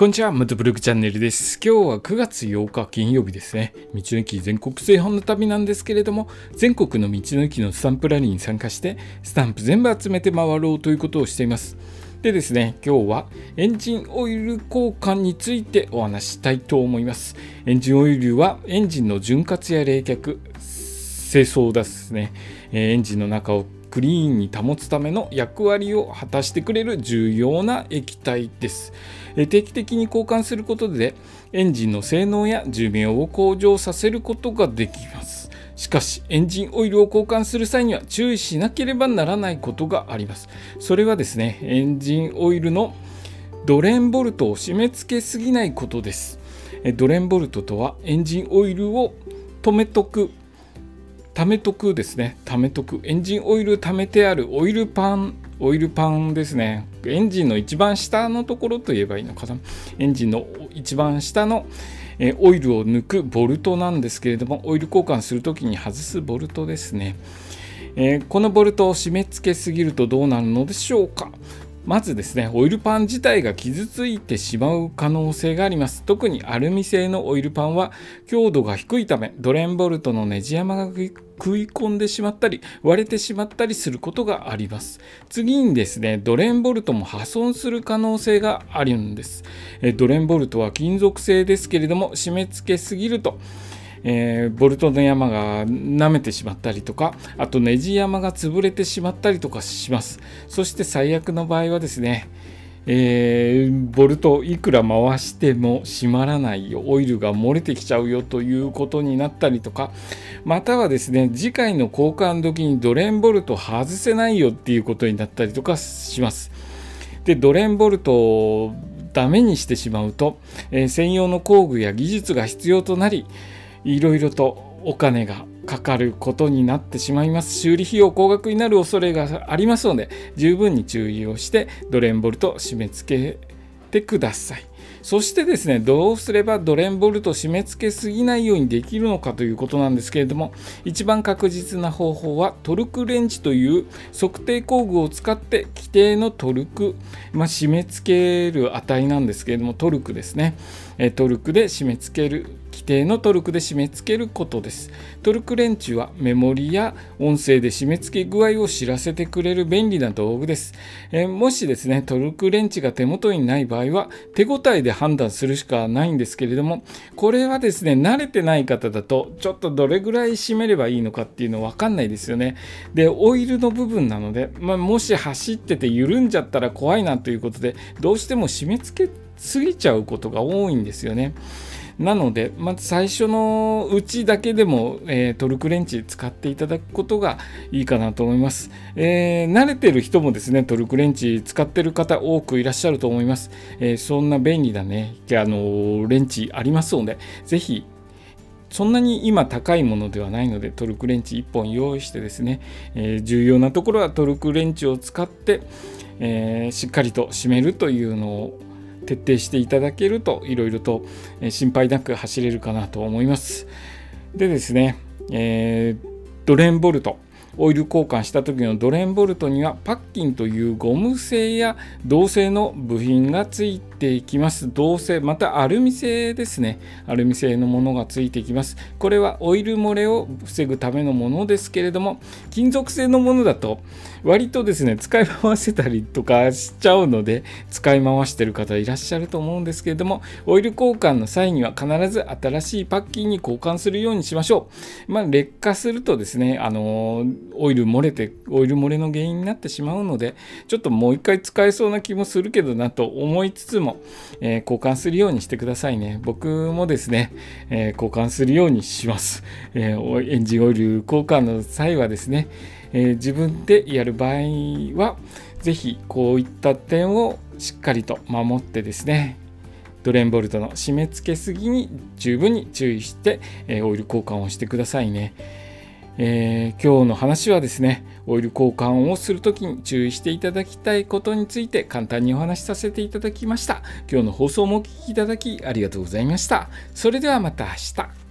こんにちは、ムトブログチャンネルです。今日は9月8日金曜日ですね。道の駅全国製本の旅なんですけれども、全国の道の駅のスタンプラリーに参加して、スタンプ全部集めて回ろうということをしています。でですね、今日はエンジンオイル交換についてお話したいと思います。エンジンオイルはエンジンの潤滑や冷却、清掃ですね、エンジンの中をクリーンに保つための役割を果たしてくれる重要な液体です。定期的に交換することでエンジンの性能や寿命を向上させることができます。しかしエンジンオイルを交換する際には注意しなければならないことがあります。それはですね、エンジンオイルのドレンボルトを締め付けすぎないことです。ドレンボルトとはエンジンオイルを止めとく貯めとくですね。貯めとく。エンジンオイル貯めてある。オイルパン。オイルパンですね。エンジンの一番下のところと言えばいいのかな。エンジンの一番下のオイルを抜くボルトなんですけれどもオイル交換するときに外すボルトですね、えー、このボルトを締め付けすぎるとどうなるのでしょうか。まずですねオイルパン自体が傷ついてしまう可能性があります。特にアルミ製のオイルパンは強度が低いためドレンボルトのネジ山が食い込んでしまったり割れてしまったりすることがあります。次にですねドレンボルトも破損する可能性があるんです。ドレンボルトは金属製ですけれども締め付けすぎるとえー、ボルトの山が舐めてしまったりとかあとネジ山が潰れてしまったりとかします。そして最悪の場合はですねえー、ボルトいくら回しても閉まらないよオイルが漏れてきちゃうよということになったりとかまたはですね次回の交換時にドレンボルト外せないよっていうことになったりとかします。でドレンボルトをダメにしてしまうと、えー、専用の工具や技術が必要となりいろいろとお金がかかることになってしまいます。修理費用高額になる恐れがありますので十分に注意をしてドレンボルト締め付けてください。そしてですねどうすればドレンボルト締め付けすぎないようにできるのかということなんですけれども一番確実な方法はトルクレンチという測定工具を使って規定のトルク、まあ、締め付ける値なんですけれどもトルクですね。トルクで締め付ける規定のトルクで締め付けることです。トルクレンチはメモリや音声で締め付け具合を知らせてくれる便利な道具です。えもしですね、トルクレンチが手元にない場合は手応えで判断するしかないんですけれども、これはですね、慣れてない方だとちょっとどれぐらい締めればいいのかっていうのわかんないですよね。で、オイルの部分なので、まあ、もし走ってて緩んじゃったら怖いなということで、どうしても締め付けすぎちゃうことが多いんですよね。なので、まず最初のうちだけでも、えー、トルクレンチ使っていただくことがいいかなと思います、えー、慣れてる人もですね、トルクレンチ使ってる方多くいらっしゃると思います。えー、そんな便利なね、あのレンチありますので、ぜひそんなに今高いものではないのでトルクレンチ1本用意してですね、えー、重要なところはトルクレンチを使って、えー、しっかりと締めるというのを徹底していただけるといろいろと心配なく走れるかなと思います。でですね、えー、ドレンボルトオイル交換した時のドレンボルトにはパッキンというゴム製や銅製の部品がついていきます。銅製またアルミ製ですね。アルミ製のものがついてきます。これはオイル漏れを防ぐためのものですけれども金属製のものだと割とですね使い回せたりとかしちゃうので使い回してる方いらっしゃると思うんですけれどもオイル交換の際には必ず新しいパッキンに交換するようにしましょう。まあ、劣化するとですねあのオイル漏れてオイル漏れの原因になってしまうのでちょっともう一回使えそうな気もするけどなと思いつつも、えー、交換するようにしてくださいね僕もですね、えー、交換するようにします、えー、エンジンオイル交換の際はですね、え自分でやる場合は是非こういった点をしっかりと守ってですねドレンボルトの締め付けすぎに十分に注意して、えオイル交換をしてくださいね。えー、今日の話はですねオイル交換をする時に注意していただきたいことについて簡単にお話しさせていただきました。今日の放送もお聴きいただきありがとうございました。それではまた明日。